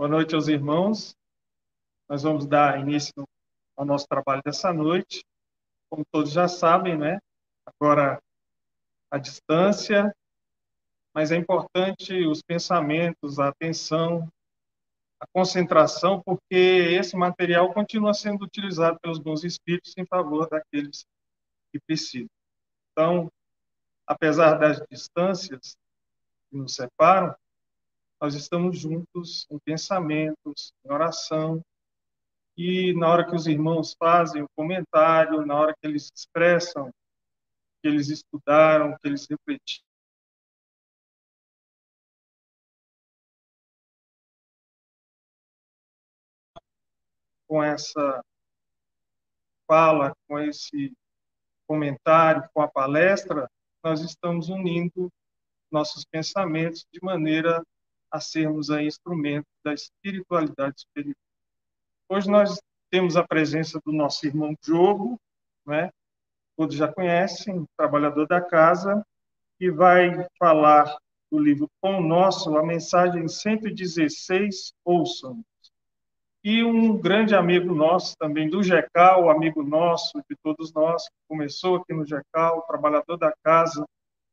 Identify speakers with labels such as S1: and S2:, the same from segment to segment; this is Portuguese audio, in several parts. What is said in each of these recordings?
S1: Boa noite aos irmãos. Nós vamos dar início ao nosso trabalho dessa noite. Como todos já sabem, né? Agora a distância, mas é importante os pensamentos, a atenção, a concentração, porque esse material continua sendo utilizado pelos bons espíritos em favor daqueles que precisam. Então, apesar das distâncias que nos separam, nós estamos juntos em pensamentos, em oração, e na hora que os irmãos fazem o comentário, na hora que eles expressam que eles estudaram, que eles refletiram, com essa fala, com esse comentário, com a palestra, nós estamos unindo nossos pensamentos de maneira a sermos aí instrumento da espiritualidade superior. Hoje nós temos a presença do nosso irmão Diogo, né? Todos já conhecem, trabalhador da casa, que vai falar do livro Pão Nosso, a mensagem 116, ouçam. E um grande amigo nosso também do GECAL, amigo nosso de todos nós, que começou aqui no GECAL, trabalhador da casa,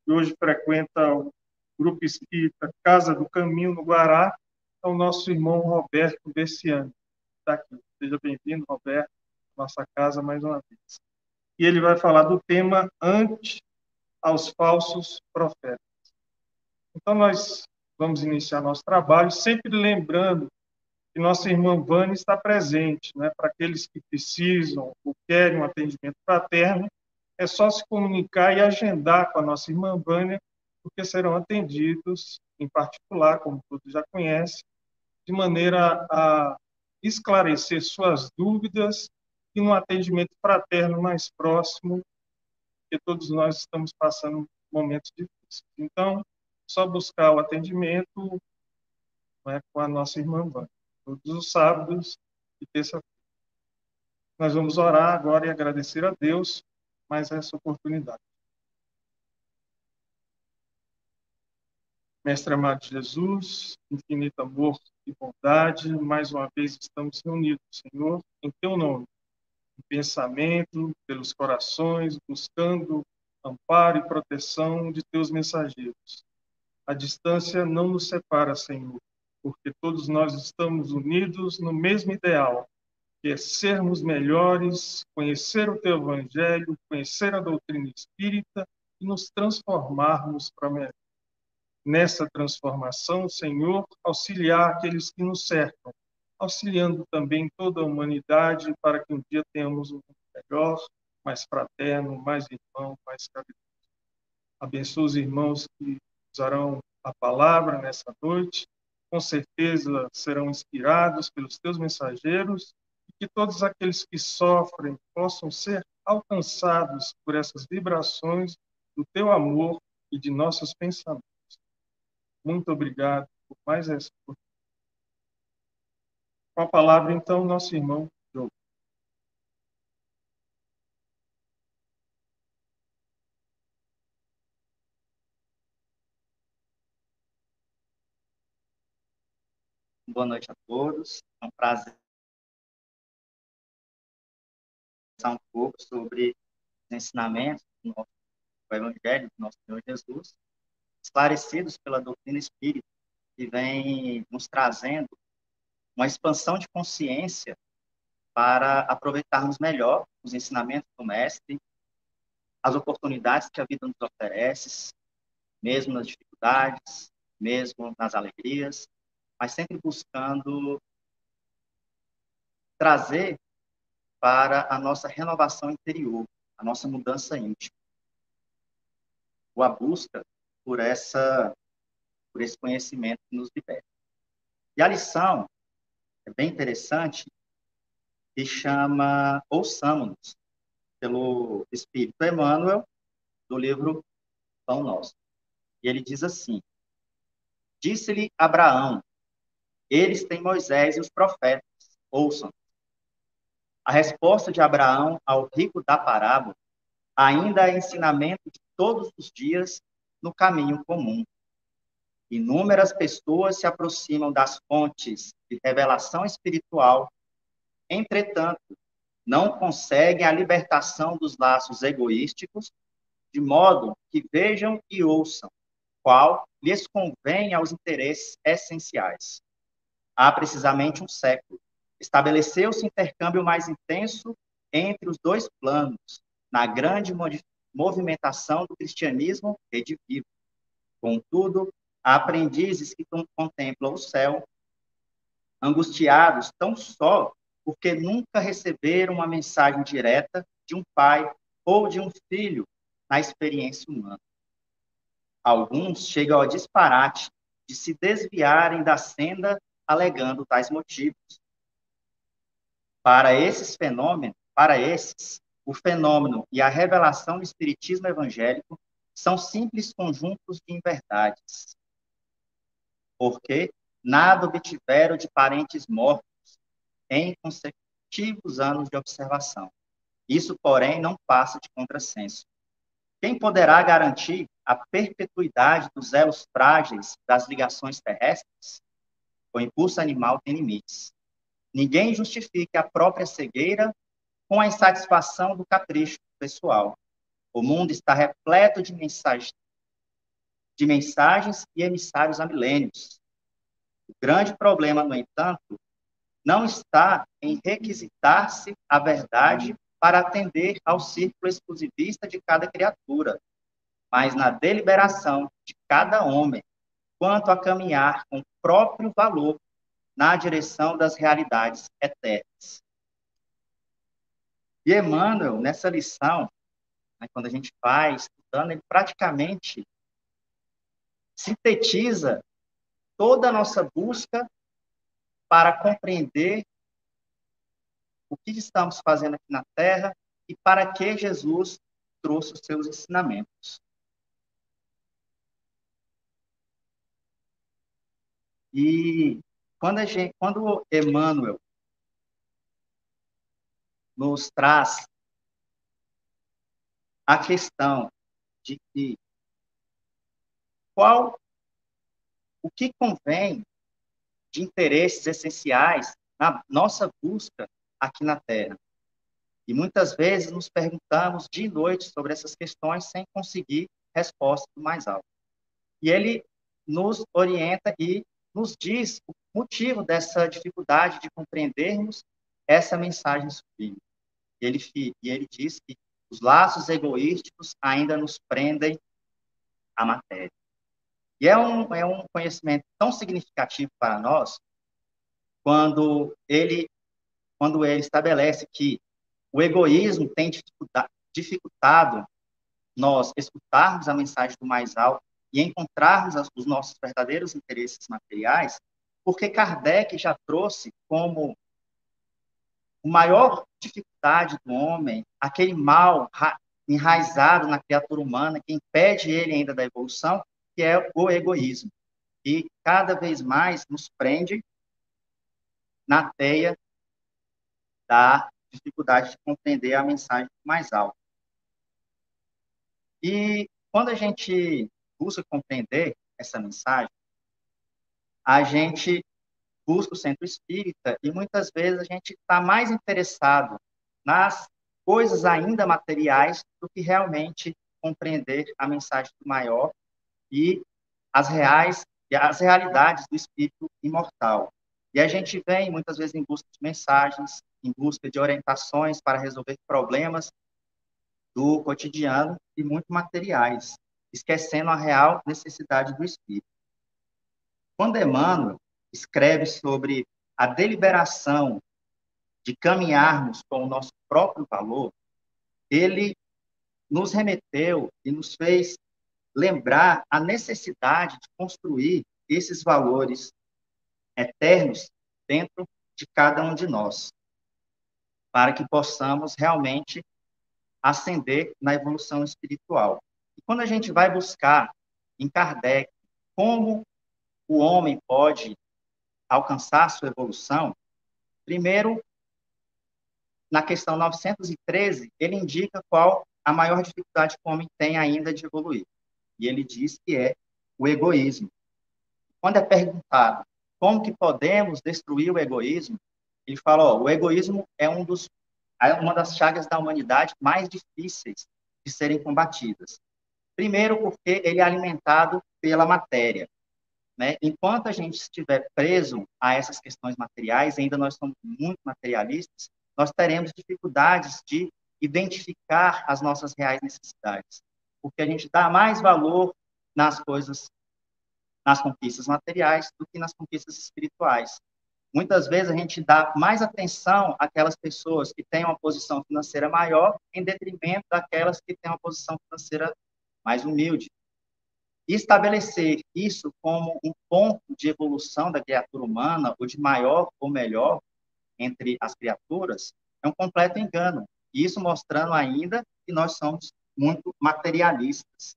S1: e hoje frequenta o Grupo Espírita Casa do Caminho, no Guará, é o nosso irmão Roberto Bessiani. Está aqui. Seja bem-vindo, Roberto, nossa casa mais uma vez. E ele vai falar do tema ante aos falsos profetas. Então, nós vamos iniciar nosso trabalho, sempre lembrando que nossa irmã Vânia está presente, né? para aqueles que precisam ou querem um atendimento fraterno, é só se comunicar e agendar com a nossa irmã Vânia porque serão atendidos, em particular, como todos já conhecem, de maneira a esclarecer suas dúvidas e no atendimento fraterno mais próximo, porque todos nós estamos passando momentos difíceis. Então, só buscar o atendimento né, com a nossa irmã Vânia, todos os sábados e terça-feira. Nós vamos orar agora e agradecer a Deus mais essa oportunidade. Mestre amado Jesus, infinito amor e bondade, mais uma vez estamos reunidos, Senhor, em Teu nome, em pensamento, pelos corações, buscando amparo e proteção de Teus mensageiros. A distância não nos separa, Senhor, porque todos nós estamos unidos no mesmo ideal, que é sermos melhores, conhecer o Teu Evangelho, conhecer a doutrina espírita e nos transformarmos para melhor nessa transformação, Senhor, auxiliar aqueles que nos cercam, auxiliando também toda a humanidade para que um dia tenhamos um mundo melhor, mais fraterno, mais irmão, mais caridoso. Abençoa os irmãos que usarão a palavra nessa noite, com certeza serão inspirados pelos teus mensageiros e que todos aqueles que sofrem possam ser alcançados por essas vibrações do teu amor e de nossos pensamentos. Muito obrigado por mais essa. Com a palavra, então, nosso irmão Diogo.
S2: Boa noite a todos. É um prazer conversar um pouco sobre os ensinamentos do nosso do Evangelho do nosso Senhor Jesus esclarecidos pela doutrina espírita, que vem nos trazendo uma expansão de consciência para aproveitarmos melhor os ensinamentos do Mestre, as oportunidades que a vida nos oferece, mesmo nas dificuldades, mesmo nas alegrias, mas sempre buscando trazer para a nossa renovação interior, a nossa mudança íntima. Ou a busca por essa por esse conhecimento que nos liberta. E a lição é bem interessante que chama Ouçamos-nos, pelo Espírito Emmanuel, do livro Pão Nosso. E ele diz assim: Disse-lhe Abraão: Eles têm Moisés e os profetas, ouçam. A resposta de Abraão ao rico da parábola ainda é ensinamento de todos os dias no caminho comum. Inúmeras pessoas se aproximam das fontes de revelação espiritual, entretanto, não conseguem a libertação dos laços egoísticos, de modo que vejam e ouçam qual lhes convém aos interesses essenciais. Há precisamente um século, estabeleceu-se intercâmbio mais intenso entre os dois planos, na grande movimentação do cristianismo redivivo. Contudo, há aprendizes que contemplam o céu, angustiados tão só porque nunca receberam uma mensagem direta de um pai ou de um filho na experiência humana. Alguns chegam ao disparate de se desviarem da senda alegando tais motivos. Para esses fenômenos, para esses, o fenômeno e a revelação do espiritismo evangélico são simples conjuntos de inverdades. Porque nada obtiveram de parentes mortos em consecutivos anos de observação. Isso, porém, não passa de contrassenso. Quem poderá garantir a perpetuidade dos elos frágeis das ligações terrestres? O impulso animal tem limites. Ninguém justifique a própria cegueira com a insatisfação do capricho pessoal. O mundo está repleto de mensagens, de mensagens e emissários há milênios. O grande problema, no entanto, não está em requisitar-se a verdade para atender ao círculo exclusivista de cada criatura, mas na deliberação de cada homem quanto a caminhar com próprio valor na direção das realidades eternas. E Emmanuel, nessa lição, né, quando a gente vai estudando, ele praticamente sintetiza toda a nossa busca para compreender o que estamos fazendo aqui na Terra e para que Jesus trouxe os seus ensinamentos. E quando, a gente, quando Emmanuel nos traz a questão de que qual o que convém de interesses essenciais na nossa busca aqui na Terra. E muitas vezes nos perguntamos de noite sobre essas questões sem conseguir resposta do mais alto. E ele nos orienta e nos diz o motivo dessa dificuldade de compreendermos essa mensagem sublime. Ele, e ele diz que os laços egoísticos ainda nos prendem à matéria. E é um, é um conhecimento tão significativo para nós quando ele, quando ele estabelece que o egoísmo tem dificultado nós escutarmos a mensagem do mais alto e encontrarmos os nossos verdadeiros interesses materiais, porque Kardec já trouxe como a maior dificuldade do homem, aquele mal enraizado na criatura humana que impede ele ainda da evolução, que é o egoísmo. E cada vez mais nos prende na teia da dificuldade de compreender a mensagem mais alta. E quando a gente busca compreender essa mensagem, a gente busca o centro espírita e muitas vezes a gente está mais interessado nas coisas ainda materiais do que realmente compreender a mensagem do maior e as reais e as realidades do espírito imortal. E a gente vem muitas vezes em busca de mensagens, em busca de orientações para resolver problemas do cotidiano e muito materiais, esquecendo a real necessidade do espírito. Quando Emmanuel escreve sobre a deliberação de caminharmos com o nosso próprio valor, ele nos remeteu e nos fez lembrar a necessidade de construir esses valores eternos dentro de cada um de nós, para que possamos realmente ascender na evolução espiritual. E quando a gente vai buscar em Kardec como o homem pode alcançar sua evolução, primeiro, na questão 913, ele indica qual a maior dificuldade que o homem tem ainda de evoluir. E ele diz que é o egoísmo. quando é perguntado como que podemos destruir o egoísmo, ele fala, ó, o egoísmo é um dos é uma das chagas da humanidade mais difíceis de serem combatidas. Primeiro, porque ele é alimentado pela matéria. Né? Enquanto a gente estiver preso a essas questões materiais, ainda nós somos muito materialistas, nós teremos dificuldades de identificar as nossas reais necessidades, porque a gente dá mais valor nas coisas, nas conquistas materiais do que nas conquistas espirituais. Muitas vezes a gente dá mais atenção àquelas pessoas que têm uma posição financeira maior, em detrimento daquelas que têm uma posição financeira mais humilde. E estabelecer isso como um ponto de evolução da criatura humana, ou de maior ou melhor entre as criaturas, é um completo engano. Isso mostrando ainda que nós somos muito materialistas.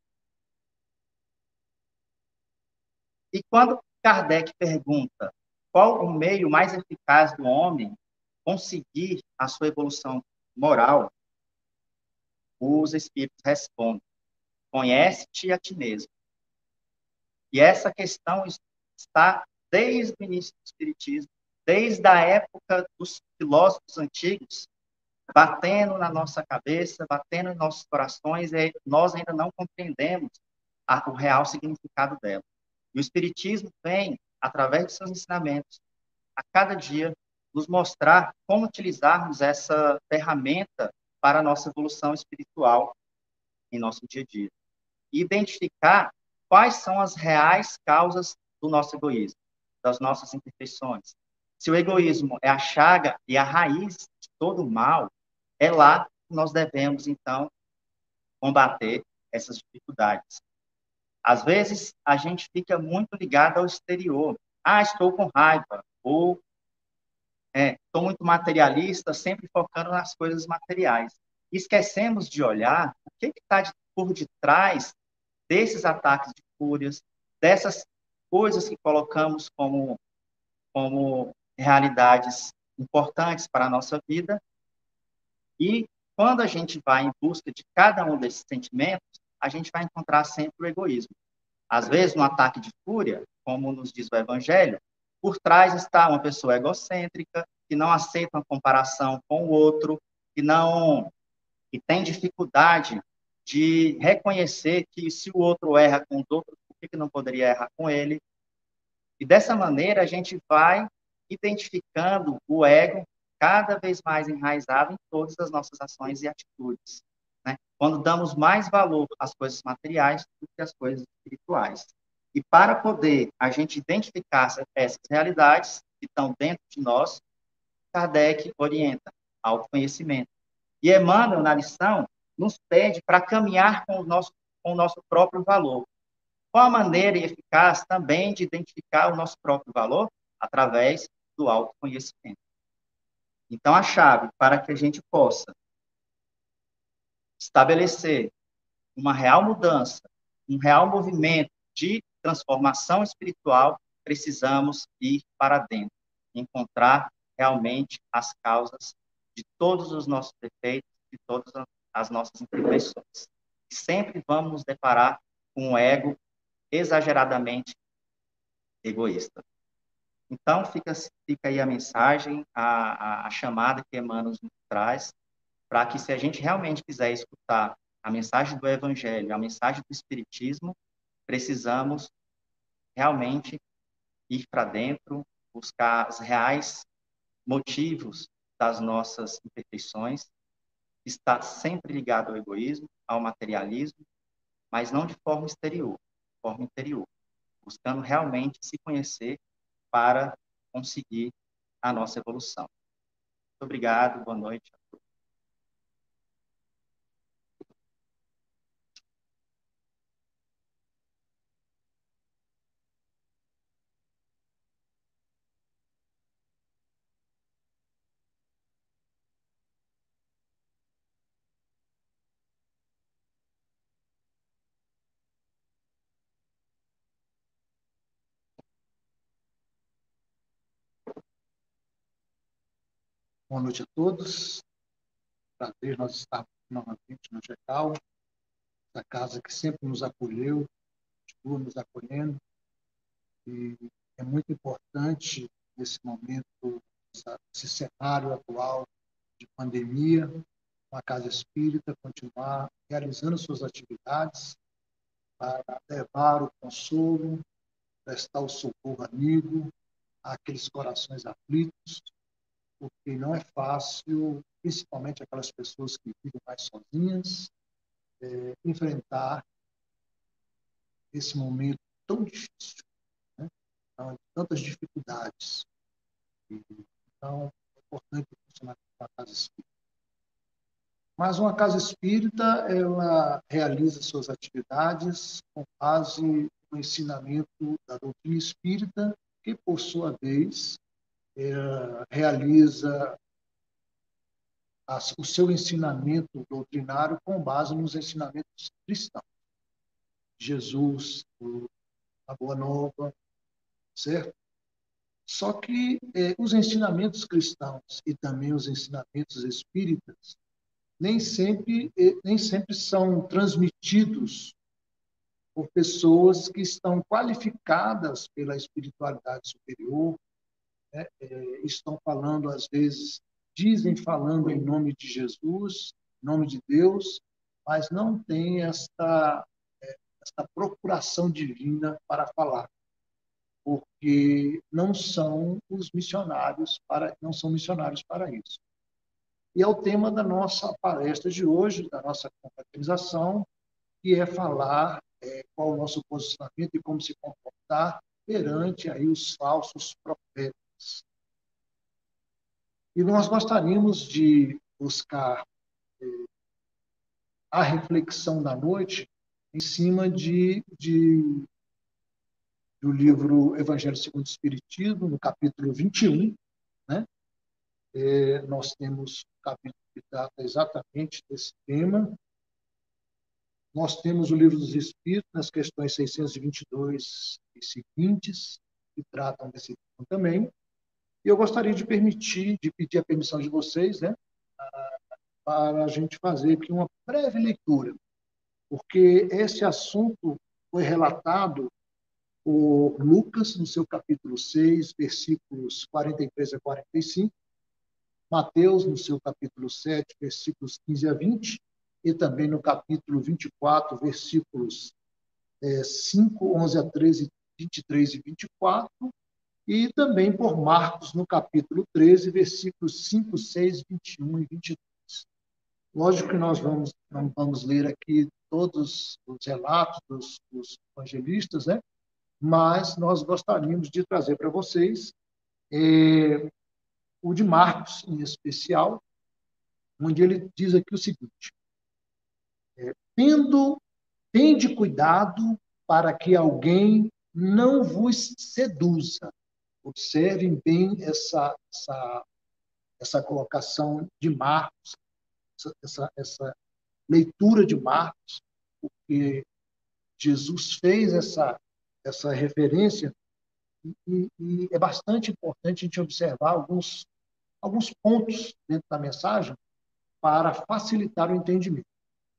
S2: E quando Kardec pergunta qual o meio mais eficaz do homem conseguir a sua evolução moral, os espíritos respondem: conhece-te a ti mesmo. E essa questão está desde o início do Espiritismo, desde a época dos filósofos antigos, batendo na nossa cabeça, batendo em nossos corações, e nós ainda não compreendemos a, o real significado dela. E o Espiritismo vem, através de seus ensinamentos, a cada dia, nos mostrar como utilizarmos essa ferramenta para a nossa evolução espiritual em nosso dia a dia. E identificar quais são as reais causas do nosso egoísmo, das nossas imperfeições. Se o egoísmo é a chaga e a raiz de todo o mal, é lá que nós devemos, então, combater essas dificuldades. Às vezes, a gente fica muito ligado ao exterior. Ah, estou com raiva. Ou é, estou muito materialista, sempre focando nas coisas materiais. Esquecemos de olhar o que está por detrás desses ataques de fúrias, dessas coisas que colocamos como, como realidades importantes para a nossa vida. E quando a gente vai em busca de cada um desses sentimentos, a gente vai encontrar sempre o egoísmo. Às vezes, no ataque de fúria, como nos diz o Evangelho, por trás está uma pessoa egocêntrica, que não aceita uma comparação com o outro, que não que tem dificuldade de reconhecer que se o outro erra com os outros, por que não poderia errar com ele? E dessa maneira a gente vai identificando o ego cada vez mais enraizado em todas as nossas ações e atitudes. Né? Quando damos mais valor às coisas materiais do que às coisas espirituais. E para poder a gente identificar essas realidades que estão dentro de nós, Kardec orienta autoconhecimento. E Emmanuel, na lição, nos pede para caminhar com o, nosso, com o nosso próprio valor. Qual a maneira eficaz também de identificar o nosso próprio valor? Através do autoconhecimento. Então, a chave para que a gente possa estabelecer uma real mudança, um real movimento de transformação espiritual, precisamos ir para dentro, encontrar realmente as causas de todos os nossos defeitos, de todas as nossas imperfeições. Sempre vamos nos deparar com um ego exageradamente egoísta. Então, fica, fica aí a mensagem, a, a, a chamada que Emmanuel nos traz, para que, se a gente realmente quiser escutar a mensagem do Evangelho, a mensagem do Espiritismo, precisamos realmente ir para dentro, buscar os reais motivos das nossas imperfeições está sempre ligado ao egoísmo, ao materialismo, mas não de forma exterior, de forma interior, buscando realmente se conhecer para conseguir a nossa evolução. Muito obrigado, boa noite.
S3: Boa noite a todos. Prazer nós estarmos novamente no GECAL, essa casa que sempre nos acolheu, continua nos acolhendo. E é muito importante, nesse momento, esse cenário atual de pandemia, uma casa espírita continuar realizando suas atividades para levar o consolo, prestar o socorro amigo àqueles corações aflitos, porque não é fácil, principalmente aquelas pessoas que vivem mais sozinhas, é, enfrentar esse momento tão difícil, né? então, tantas dificuldades. Então, é importante funcionar com a casa espírita. Mas uma casa espírita, ela realiza suas atividades com base no ensinamento da doutrina espírita, que, por sua vez, é, realiza o seu ensinamento doutrinário com base nos ensinamentos cristãos. Jesus, a Boa Nova, certo? Só que eh, os ensinamentos cristãos e também os ensinamentos espíritas nem sempre, nem sempre são transmitidos por pessoas que estão qualificadas pela espiritualidade superior, né? é, estão falando, às vezes, dizem falando em nome de Jesus, em nome de Deus, mas não têm esta, é, esta procuração divina para falar, porque não são os missionários para, não são missionários para isso. E é o tema da nossa palestra de hoje, da nossa confraternização, que é falar é, qual o nosso posicionamento e como se comportar perante aí os falsos profetas. E nós gostaríamos de buscar é, a reflexão da noite em cima de, de do livro Evangelho segundo o Espiritismo, no capítulo 21, né? É, nós temos um capítulo que trata exatamente desse tema. Nós temos o Livro dos Espíritos, nas questões 622 e seguintes, que tratam desse tema também. E eu gostaria de permitir, de pedir a permissão de vocês, né, para a gente fazer aqui uma breve leitura, porque esse assunto foi relatado por Lucas, no seu capítulo 6, versículos 43 a 45, Mateus, no seu capítulo 7, versículos 15 a 20, e também no capítulo 24, versículos é, 5, 11 a 13, 23 e 24, e também por Marcos, no capítulo 13, versículos 5, 6, 21 e 22. Lógico que nós vamos, não vamos ler aqui todos os relatos dos, dos evangelistas, né? mas nós gostaríamos de trazer para vocês é, o de Marcos, em especial, onde ele diz aqui o seguinte: é, tendo, tende cuidado para que alguém não vos seduza. Observem bem essa, essa, essa colocação de Marcos, essa, essa leitura de Marcos, porque Jesus fez essa, essa referência e, e, é bastante importante a gente observar alguns, alguns pontos dentro da mensagem para facilitar o entendimento.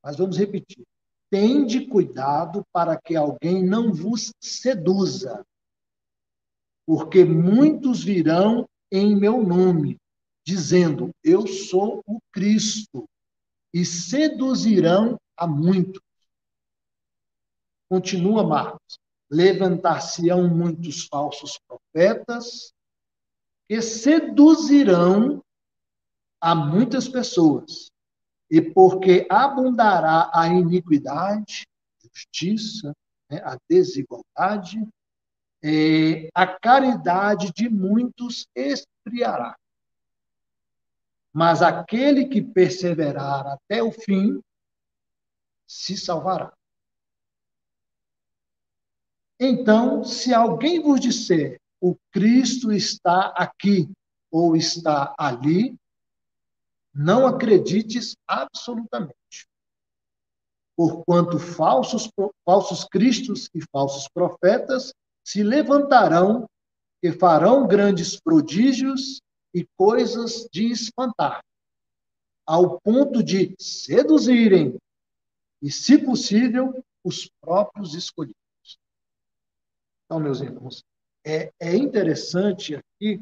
S3: Mas vamos repetir. Tende cuidado para que alguém não vos seduza, porque muitos virão em meu nome, dizendo: Eu sou o Cristo, e seduzirão a muitos. Continua Marcos levantar-se-ão muitos falsos profetas que seduzirão a muitas pessoas. E porque abundará a iniquidade, justiça, né, a desigualdade, é, a caridade de muitos esfriará. Mas aquele que perseverar até o fim se salvará. Então, se alguém vos disser o Cristo está aqui ou está ali, não acredites absolutamente. Porquanto falsos, falsos cristos e falsos profetas se levantarão e farão grandes prodígios e coisas de espantar, ao ponto de seduzirem e, se possível, os próprios escolhidos. Então, meus irmãos, é, é interessante aqui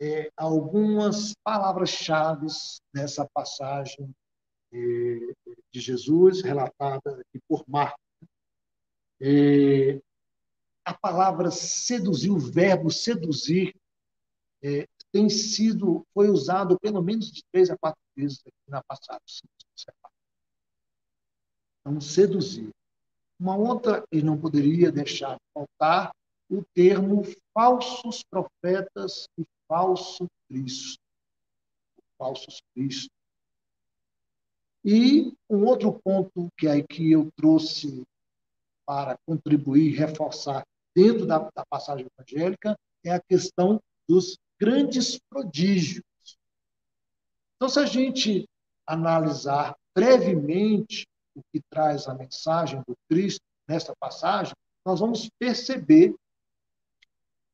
S3: é, algumas palavras-chave nessa passagem é, de Jesus, relatada aqui por Marcos. A palavra seduzir, o verbo seduzir, é, tem sido, foi usado pelo menos de três a quatro vezes na passagem. Então, seduzir. Uma outra, e não poderia deixar de faltar, o termo falsos profetas e falso Cristo. Falsos Cristo. E um outro ponto que aí que eu trouxe para contribuir, reforçar dentro da, da passagem evangélica é a questão dos grandes prodígios. Então, se a gente analisar brevemente o que traz a mensagem do Cristo nesta passagem, nós vamos perceber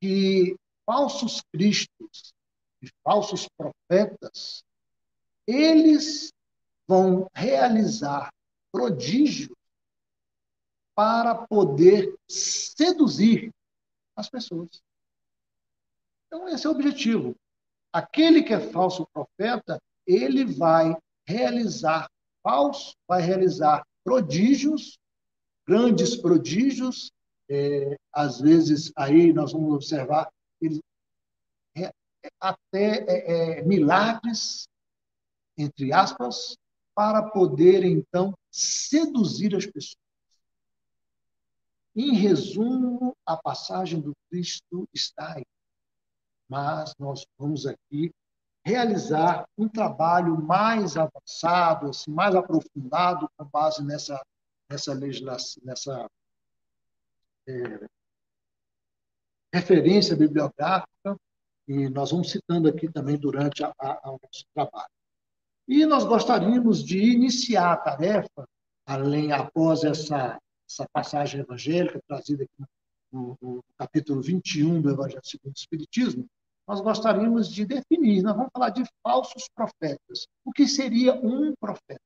S3: que falsos cristos e falsos profetas, eles vão realizar prodígios para poder seduzir as pessoas. Então, esse é o objetivo. Aquele que é falso profeta, ele vai realizar falso, vai realizar prodígios, grandes prodígios. É, às vezes, aí nós vamos observar ele, é, até é, é, milagres, entre aspas, para poder, então, seduzir as pessoas. Em resumo, a passagem do Cristo está aí mas nós vamos aqui realizar um trabalho mais avançado, assim, mais aprofundado, com base nessa, nessa legislação, nessa é, referência bibliográfica, e nós vamos citando aqui também durante a, a, o nosso trabalho. E nós gostaríamos de iniciar a tarefa, além, após essa, essa passagem evangélica trazida aqui no, no capítulo 21 do Evangelho segundo o Espiritismo, nós gostaríamos de definir. Nós vamos falar de falsos profetas. O que seria um profeta?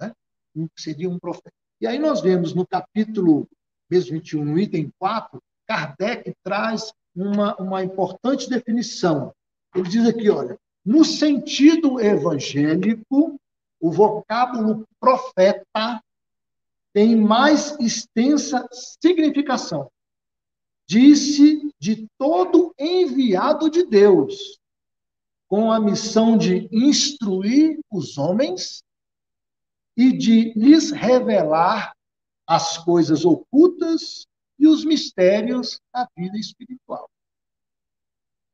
S3: Né? O que seria um profeta? E aí nós vemos no capítulo mesmo 21, no item 4, Kardec traz uma, uma importante definição. Ele diz aqui, olha, no sentido evangélico, o vocábulo profeta tem mais extensa significação disse de todo enviado de Deus, com a missão de instruir os homens e de lhes revelar as coisas ocultas e os mistérios da vida espiritual.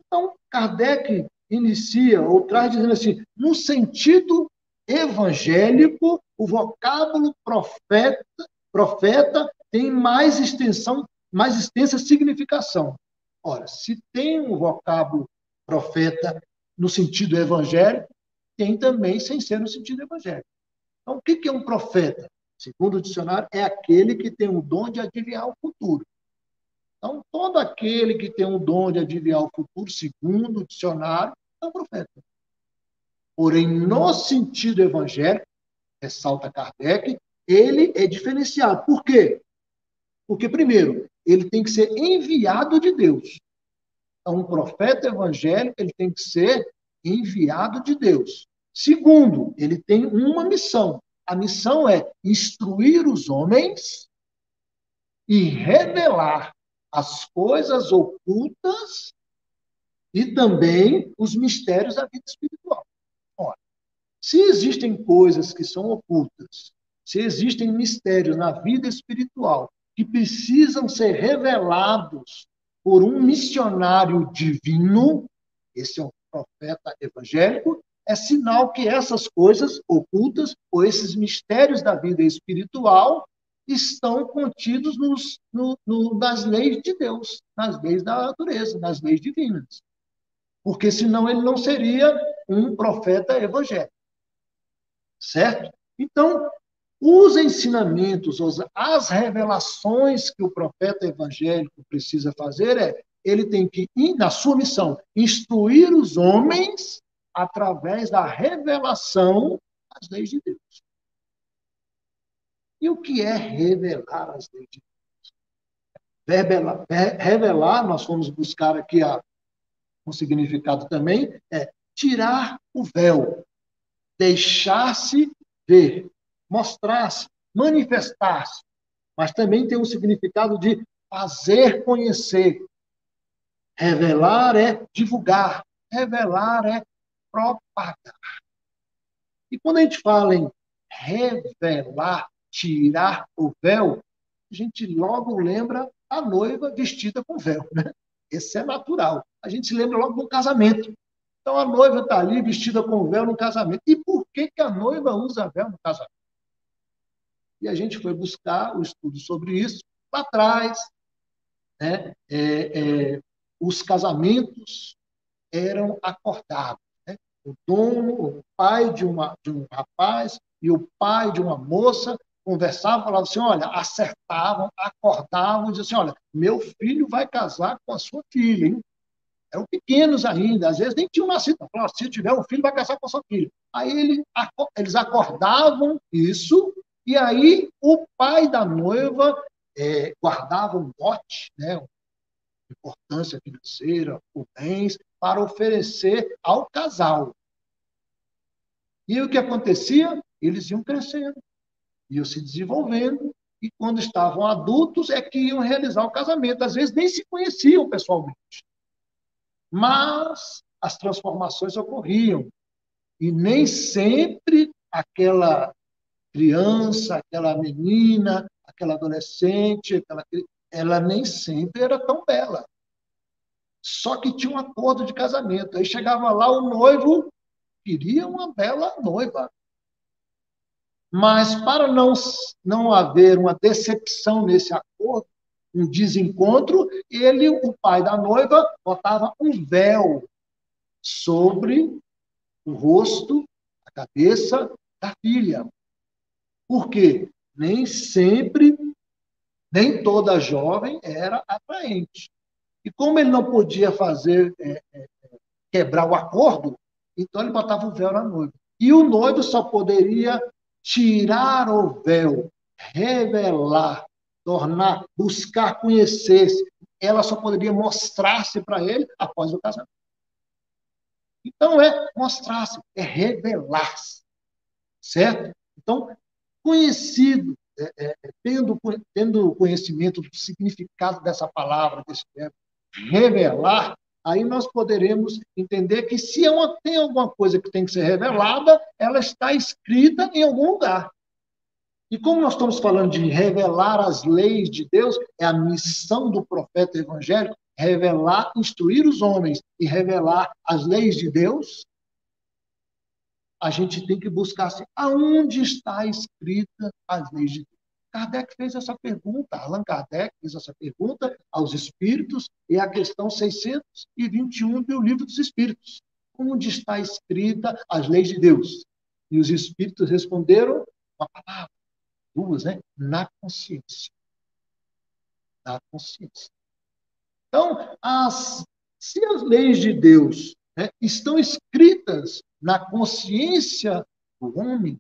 S3: Então, Kardec inicia ou traz dizendo assim, no sentido evangélico, o vocábulo profeta, profeta tem mais extensão mais extensa significação. Ora, se tem um vocábulo profeta no sentido evangélico, tem também sem ser no sentido evangélico. Então, o que é um profeta? Segundo o dicionário, é aquele que tem o dom de adivinhar o futuro. Então, todo aquele que tem o dom de adivinhar o futuro, segundo o dicionário, é um profeta. Porém, no sentido evangélico, ressalta Kardec, ele é diferenciado. Por quê? Porque, primeiro, ele tem que ser enviado de Deus. Então, um profeta evangélico, ele tem que ser enviado de Deus. Segundo, ele tem uma missão. A missão é instruir os homens e revelar as coisas ocultas e também os mistérios da vida espiritual. Se existem coisas que são ocultas, se existem mistérios na vida espiritual que precisam ser revelados por um missionário divino, esse é um profeta evangélico, é sinal que essas coisas ocultas, ou esses mistérios da vida espiritual, estão contidos nos, no, no, nas leis de Deus, nas leis da natureza, nas leis divinas. Porque senão ele não seria um profeta evangélico. Certo? Então, os ensinamentos, as revelações que o profeta evangélico precisa fazer é, ele tem que, na sua missão, instruir os homens através da revelação das leis de Deus. E o que é revelar as leis de Deus? Revelar, nós fomos buscar aqui a, um significado também, é tirar o véu, deixar-se ver, mostrar-se, manifestar-se. Mas também tem um significado de fazer conhecer. Revelar é divulgar, revelar é propagar. E quando a gente fala em revelar, tirar o véu, a gente logo lembra a noiva vestida com véu, né? Esse é natural. A gente se lembra logo do casamento. Então a noiva está ali vestida com véu no casamento. E por que, que a noiva usa véu no casamento? E a gente foi buscar o estudo sobre isso lá atrás. Né? É, é, os casamentos eram acordados. Né? O dono, o pai de, uma, de um rapaz e o pai de uma moça conversavam, falavam assim, olha, acertavam, acordavam, diziam assim, olha, meu filho vai casar com a sua filha, hein? Eram pequenos ainda, às vezes nem tinham nascido. Falavam, se tiver um filho, vai casar com a sua filha. Aí ele, eles acordavam isso, e aí o pai da noiva é, guardava um dote, né, importância financeira, ou bens, para oferecer ao casal. E o que acontecia? Eles iam crescendo iam se desenvolvendo, e quando estavam adultos é que iam realizar o casamento. Às vezes nem se conheciam pessoalmente. Mas as transformações ocorriam. E nem sempre aquela criança, aquela menina, aquela adolescente, aquela, ela nem sempre era tão bela. Só que tinha um acordo de casamento. Aí chegava lá o noivo, queria uma bela noiva. Mas para não, não haver uma decepção nesse acordo, um desencontro, ele, o pai da noiva, botava um véu sobre o rosto, a cabeça da filha. Por quê? Nem sempre, nem toda jovem era atraente. E como ele não podia fazer, é, é, quebrar o acordo, então ele botava o véu na noiva. E o noivo só poderia tirar o véu, revelar, tornar, buscar conhecer-se. Ela só poderia mostrar-se para ele após o casamento. Então é mostrar-se, é revelar-se. Certo? Então, conhecido, é, é, é tendo, tendo conhecimento do significado dessa palavra, desse verbo, revelar, aí nós poderemos entender que se é tem alguma coisa que tem que ser revelada, ela está escrita em algum lugar. E como nós estamos falando de revelar as leis de Deus, é a missão do profeta evangélico revelar, instruir os homens e revelar as leis de Deus, a gente tem que buscar assim, aonde está escrita as leis de Deus. Kardec fez essa pergunta, Allan Kardec fez essa pergunta aos espíritos, e a questão 621 do Livro dos Espíritos. Onde está escrita as leis de Deus? E os espíritos responderam uma palavra, duas, né? Na consciência. Na consciência. Então, as, se as leis de Deus né, estão escritas na consciência do homem,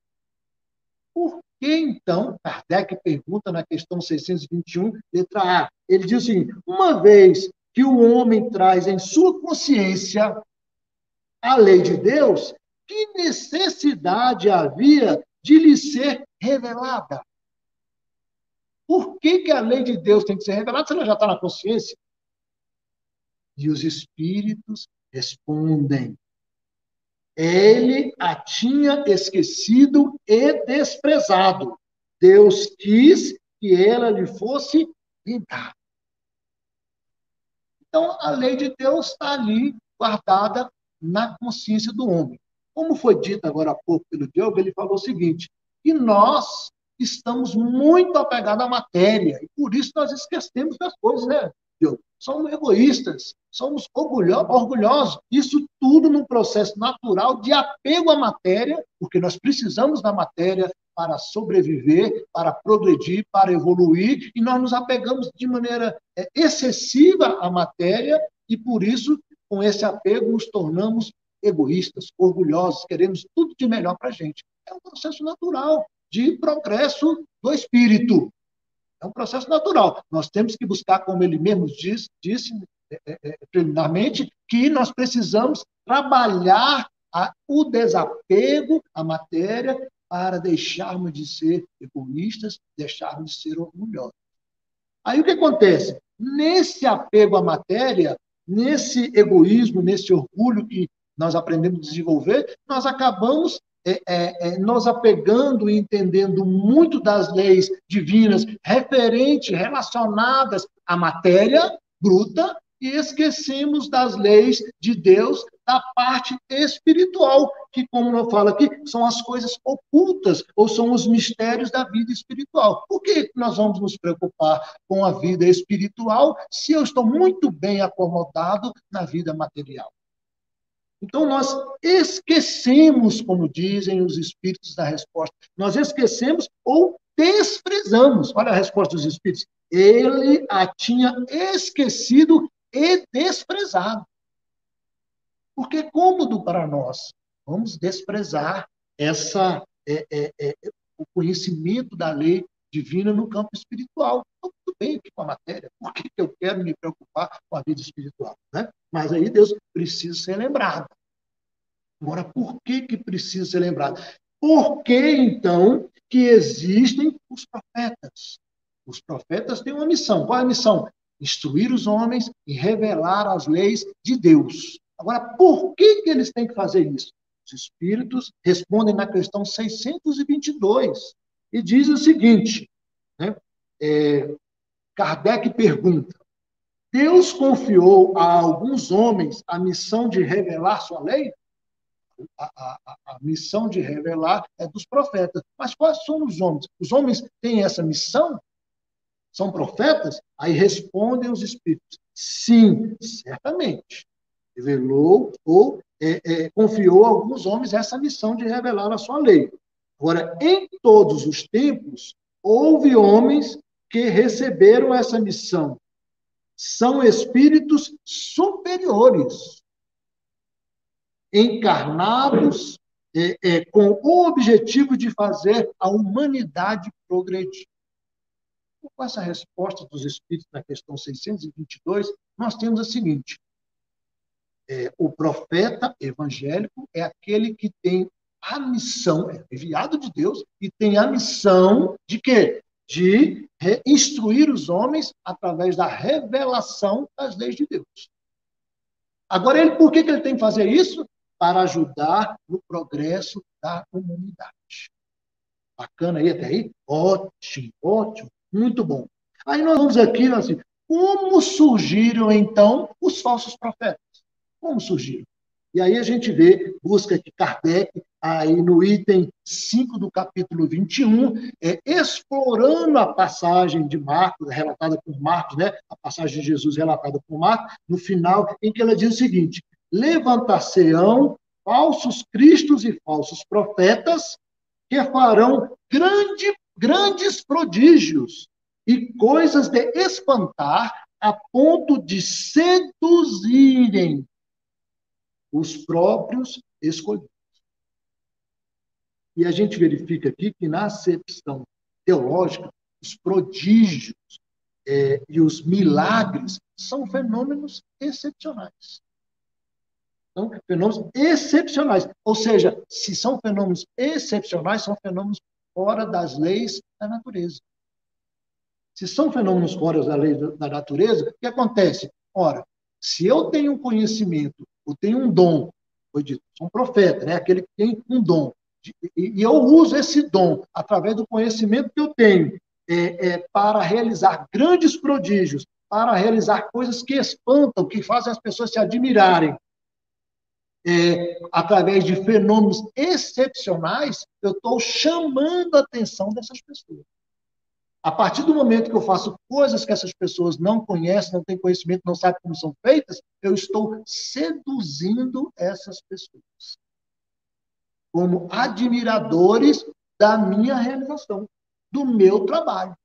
S3: por que então, Kardec pergunta na questão 621, letra A, ele diz assim: uma vez que o homem traz em sua consciência a lei de Deus, que necessidade havia de lhe ser revelada? Por que, que a lei de Deus tem que ser revelada se ela já está na consciência? E os espíritos respondem: ele a tinha esquecido e desprezado. Deus quis que ela lhe fosse dada. Então, a lei de Deus está ali guardada na consciência do homem. Como foi dito agora há pouco pelo Diogo, ele falou o seguinte: que nós estamos muito apegados à matéria, e por isso nós esquecemos das coisas, né, somos egoístas, somos orgulhosos. Isso tudo num processo natural de apego à matéria, porque nós precisamos da matéria para sobreviver, para progredir, para evoluir, e nós nos apegamos de maneira é, excessiva à matéria, e por isso, com esse apego, nos tornamos egoístas, orgulhosos, queremos tudo de melhor para a gente. É um processo natural de progresso do espírito. É um processo natural. Nós temos que buscar, como ele mesmo disse, disse é, é, é, preliminarmente, que nós precisamos trabalhar a, o desapego à matéria para deixarmos de ser egoístas, deixarmos de ser orgulhosos. Aí o que acontece? Nesse apego à matéria, nesse egoísmo, nesse orgulho que nós aprendemos a desenvolver, nós acabamos é, é, é, nos apegando e entendendo muito das leis divinas referentes, relacionadas à matéria bruta, e esquecemos das leis de Deus da parte espiritual, que, como eu falo aqui, são as coisas ocultas, ou são os mistérios da vida espiritual. Por que nós vamos nos preocupar com a vida espiritual se eu estou muito bem acomodado na vida material? Então, nós esquecemos, como dizem os espíritos da resposta, nós esquecemos ou desprezamos. Olha a resposta dos espíritos. Ele a tinha esquecido e desprezado. Porque é cômodo para nós. Vamos desprezar essa, é, é, é, o conhecimento da lei divina no campo espiritual. Então, tudo bem aqui com a matéria. Por que eu quero me preocupar com a vida espiritual? Né? Mas aí Deus precisa ser lembrado. Agora, por que, que precisa ser lembrado? Por que, então, que existem os profetas? Os profetas têm uma missão. Qual é a missão? Instruir os homens e revelar as leis de Deus. Agora, por que, que eles têm que fazer isso? Os espíritos respondem na questão 622 e diz o seguinte: né? É, Kardec pergunta: Deus confiou a alguns homens a missão de revelar sua lei? A, a, a, missão de revelar é dos profetas. Mas quais são os homens? Os homens têm essa missão? São profetas? Aí respondem os espíritos: sim, certamente revelou ou é, é, confiou a alguns homens essa missão de revelar a sua lei. Agora, em todos os tempos, houve homens que receberam essa missão. São espíritos superiores, encarnados é, é, com o objetivo de fazer a humanidade progredir. Com essa resposta dos espíritos na questão 622, nós temos a seguinte: é, o profeta evangélico é aquele que tem a missão, é enviado de Deus, e tem a missão de quê? De instruir os homens através da revelação das leis de Deus. Agora, ele, por que, que ele tem que fazer isso? Para ajudar no progresso da humanidade. Bacana aí até aí? Ótimo, ótimo, muito bom. Aí nós vamos aqui, assim, como surgiram então os falsos profetas? Como surgiram? E aí a gente vê, busca que Kardec, aí no item 5 do capítulo 21, é, explorando a passagem de Marcos, relatada por Marcos, né? a passagem de Jesus relatada por Marcos, no final, em que ela diz o seguinte: levantar-se-ão falsos cristos e falsos profetas que farão grande, grandes prodígios e coisas de espantar a ponto de seduzirem os próprios escolhidos. E a gente verifica aqui que, na acepção teológica, os prodígios é, e os milagres são fenômenos excepcionais. São fenômenos excepcionais. Ou seja, se são fenômenos excepcionais, são fenômenos fora das leis da natureza. Se são fenômenos fora da lei da natureza, o que acontece? Ora, se eu tenho um conhecimento eu tenho um dom, foi dito, sou um profeta, né? aquele que tem um dom. E eu uso esse dom, através do conhecimento que eu tenho, é, é, para realizar grandes prodígios, para realizar coisas que espantam, que fazem as pessoas se admirarem. É, através de fenômenos excepcionais, eu estou chamando a atenção dessas pessoas. A partir do momento que eu faço coisas que essas pessoas não conhecem, não têm conhecimento, não sabem como são feitas, eu estou seduzindo essas pessoas como admiradores da minha realização, do meu trabalho.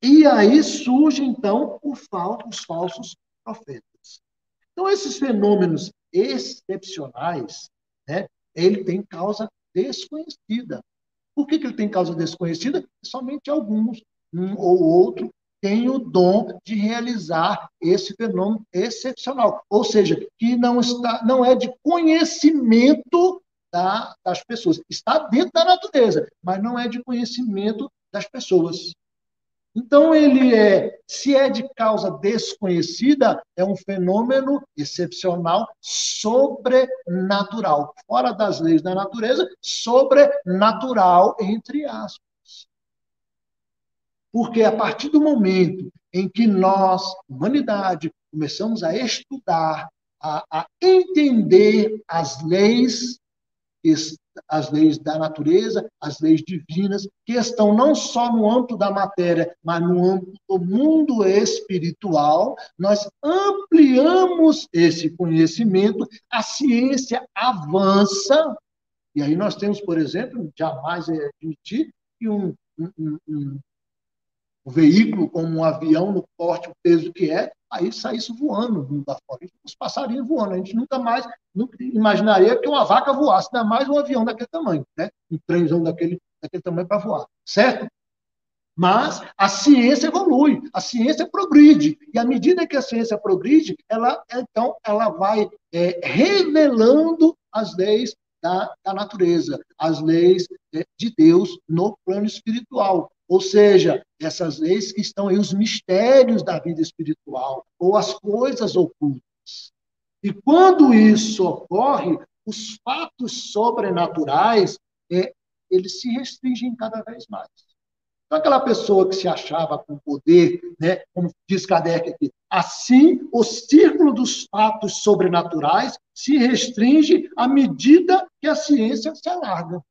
S3: E aí surge, então, os falsos profetas. Então, esses fenômenos excepcionais, né, ele tem causa desconhecida. Por que, que ele tem causa desconhecida? Somente alguns, um ou outro, tem o dom de realizar esse fenômeno excepcional, ou seja, que não está, não é de conhecimento da, das pessoas, está dentro da natureza, mas não é de conhecimento das pessoas. Então, ele é, se é de causa desconhecida, é um fenômeno excepcional, sobrenatural. Fora das leis da natureza, sobrenatural, entre aspas. Porque a partir do momento em que nós, humanidade, começamos a estudar, a, a entender as leis as leis da natureza, as leis divinas, que estão não só no âmbito da matéria, mas no âmbito do mundo espiritual, nós ampliamos esse conhecimento, a ciência avança, e aí nós temos, por exemplo, jamais admitir que um, um, um, um veículo como um avião, no porte, o peso que é, aí saísse voando no mundo afora. Os passarinhos voando. A gente nunca mais nunca imaginaria que uma vaca voasse, ainda mais um avião daquele tamanho, né? um trenzão daquele, daquele tamanho para voar, certo? Mas a ciência evolui, a ciência progride. E à medida que a ciência progride, ela, então, ela vai é, revelando as leis da, da natureza, as leis é, de Deus no plano espiritual. Ou seja, essas leis que estão aí, os mistérios da vida espiritual, ou as coisas ocultas. E quando isso ocorre, os fatos sobrenaturais, é, eles se restringem cada vez mais. Então, aquela pessoa que se achava com poder, né, como diz Kardec aqui, assim o círculo dos fatos sobrenaturais se restringe à medida que a ciência se alarga.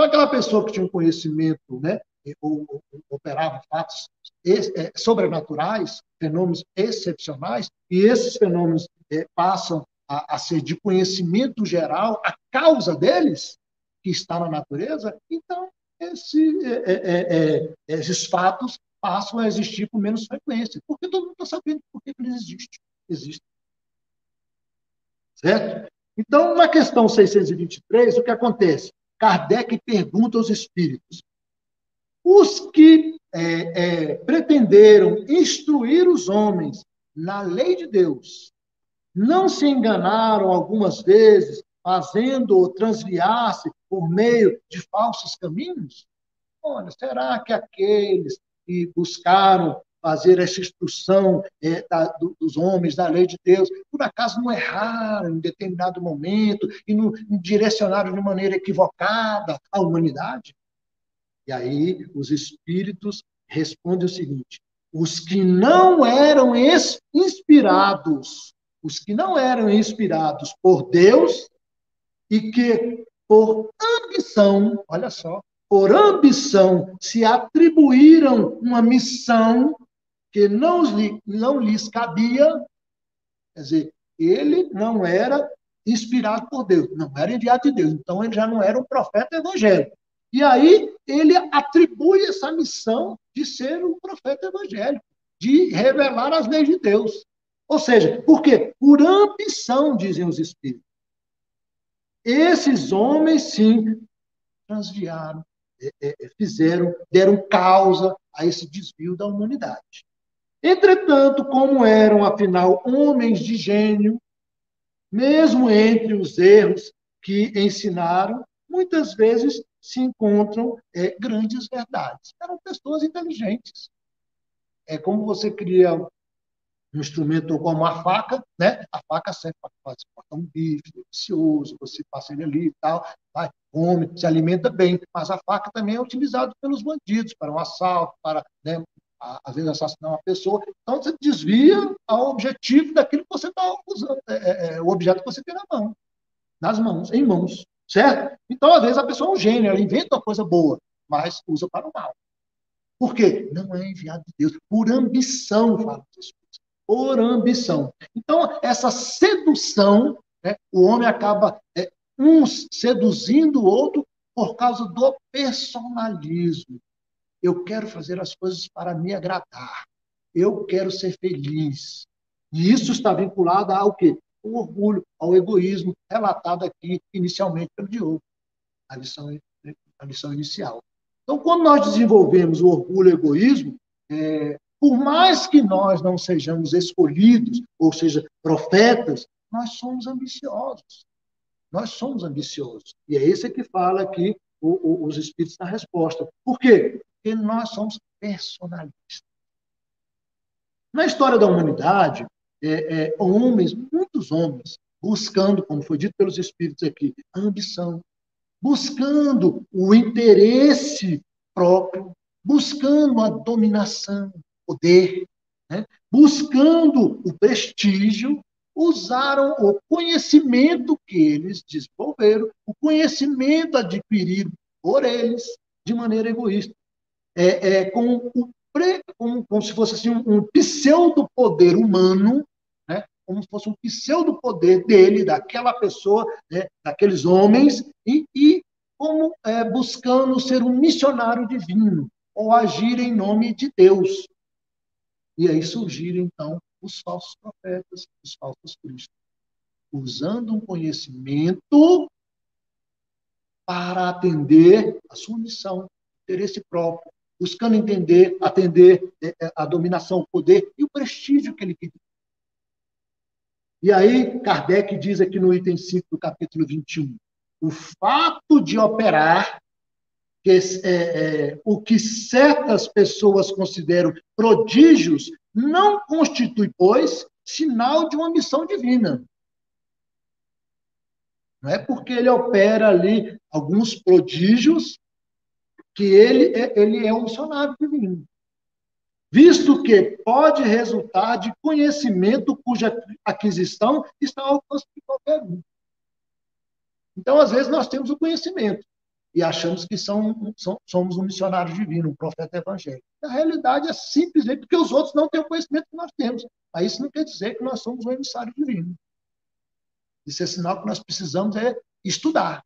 S3: Então, aquela pessoa que tinha um conhecimento, né, ou, ou, operava fatos é, sobrenaturais, fenômenos excepcionais, e esses fenômenos é, passam a, a, ser de conhecimento geral, a causa deles, que está na natureza, então esse, é, é, é, é esses fatos passam a existir com menos frequência, porque todo mundo está sabendo por que eles existem. existem. Certo? Então, na questão 623, o que acontece? Kardec pergunta aos espíritos: os que é, é, pretenderam instruir os homens na lei de Deus não se enganaram algumas vezes, fazendo-o transviar-se por meio de falsos caminhos? Olha, será que aqueles que buscaram fazer essa instrução é, da, do, dos homens da lei de Deus, por acaso não erraram em determinado momento e não direcionaram de maneira equivocada a humanidade? E aí os espíritos respondem o seguinte: os que não eram inspirados, os que não eram inspirados por Deus e que por ambição, olha só, por ambição se atribuíram uma missão que não, não lhes cabia, quer dizer, ele não era inspirado por Deus, não era enviado de Deus, então ele já não era um profeta evangélico. E aí ele atribui essa missão de ser um profeta evangélico, de revelar as leis de Deus. Ou seja, por quê? Por ambição, dizem os espíritos. Esses homens, sim, transviaram, é, é, fizeram, deram causa a esse desvio da humanidade. Entretanto, como eram, afinal, homens de gênio, mesmo entre os erros que ensinaram, muitas vezes se encontram é, grandes verdades. Eram pessoas inteligentes. É como você cria um instrumento como a faca, né? A faca serve para fazer um bife delicioso, você passa ele ali e tal, vai, come, se alimenta bem. Mas a faca também é utilizada pelos bandidos para um assalto, para né, às vezes assassinar uma pessoa. Então, você desvia ao objetivo daquilo que você está usando, é, é, é, o objeto que você tem na mão, nas mãos, em mãos, certo? Então, às vezes, a pessoa é um gênio, ela inventa uma coisa boa, mas usa para o mal. Por quê? Não é enviado de Deus, por ambição, fala Jesus. Por ambição. Então, essa sedução, né, o homem acaba, é, um seduzindo o outro por causa do personalismo. Eu quero fazer as coisas para me agradar. Eu quero ser feliz. E isso está vinculado ao quê? O orgulho, ao egoísmo, relatado aqui inicialmente pelo Diogo. a lição, a lição inicial. Então, quando nós desenvolvemos o orgulho e o egoísmo, é, por mais que nós não sejamos escolhidos, ou seja, profetas, nós somos ambiciosos. Nós somos ambiciosos. E é esse que fala aqui o, o, os Espíritos na resposta. Por quê? Porque nós somos personalistas. Na história da humanidade, é, é, homens, muitos homens, buscando, como foi dito pelos Espíritos aqui, a ambição, buscando o interesse próprio, buscando a dominação, poder, né? buscando o prestígio, usaram o conhecimento que eles desenvolveram, o conhecimento adquirido por eles de maneira egoísta. É, é com o pre, como, como se fosse assim, um, um pseudo-poder humano, né? como se fosse um pseudo-poder dele, daquela pessoa, né? daqueles homens, e, e como é, buscando ser um missionário divino, ou agir em nome de Deus. E aí surgiram, então, os falsos profetas, os falsos cristos, usando um conhecimento para atender a sua missão, interesse próprio, buscando entender, atender é, é, a dominação, o poder e o prestígio que ele queria. E aí, Kardec diz aqui no item 5 do capítulo 21, o fato de operar que, é, é, o que certas pessoas consideram prodígios não constitui, pois, sinal de uma missão divina. Não é porque ele opera ali alguns prodígios que ele é, ele é um missionário divino. Visto que pode resultar de conhecimento cuja aquisição está ao alcance de qualquer um. Então, às vezes, nós temos o conhecimento, e achamos que são, são, somos um missionário divino, um profeta evangélico. A realidade é simplesmente porque os outros não têm o conhecimento que nós temos. Mas isso não quer dizer que nós somos um emissário divino. Isso é sinal que nós precisamos é estudar,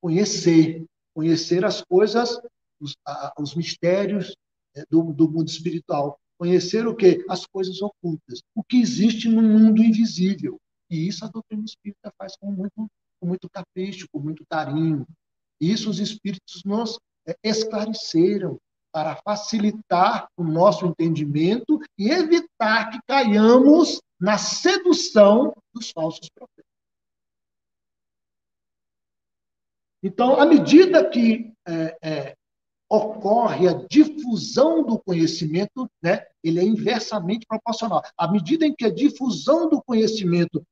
S3: conhecer, conhecer as coisas, os, a, os mistérios é, do, do mundo espiritual. Conhecer o quê? As coisas ocultas, o que existe no mundo invisível. E isso a doutrina espírita faz com muito, com muito capricho, com muito carinho, isso os espíritos nos é, esclareceram para facilitar o nosso entendimento e evitar que caiamos na sedução dos falsos profetas. Então, à medida que é, é, ocorre a difusão do conhecimento, né, ele é inversamente proporcional. À medida em que a difusão do conhecimento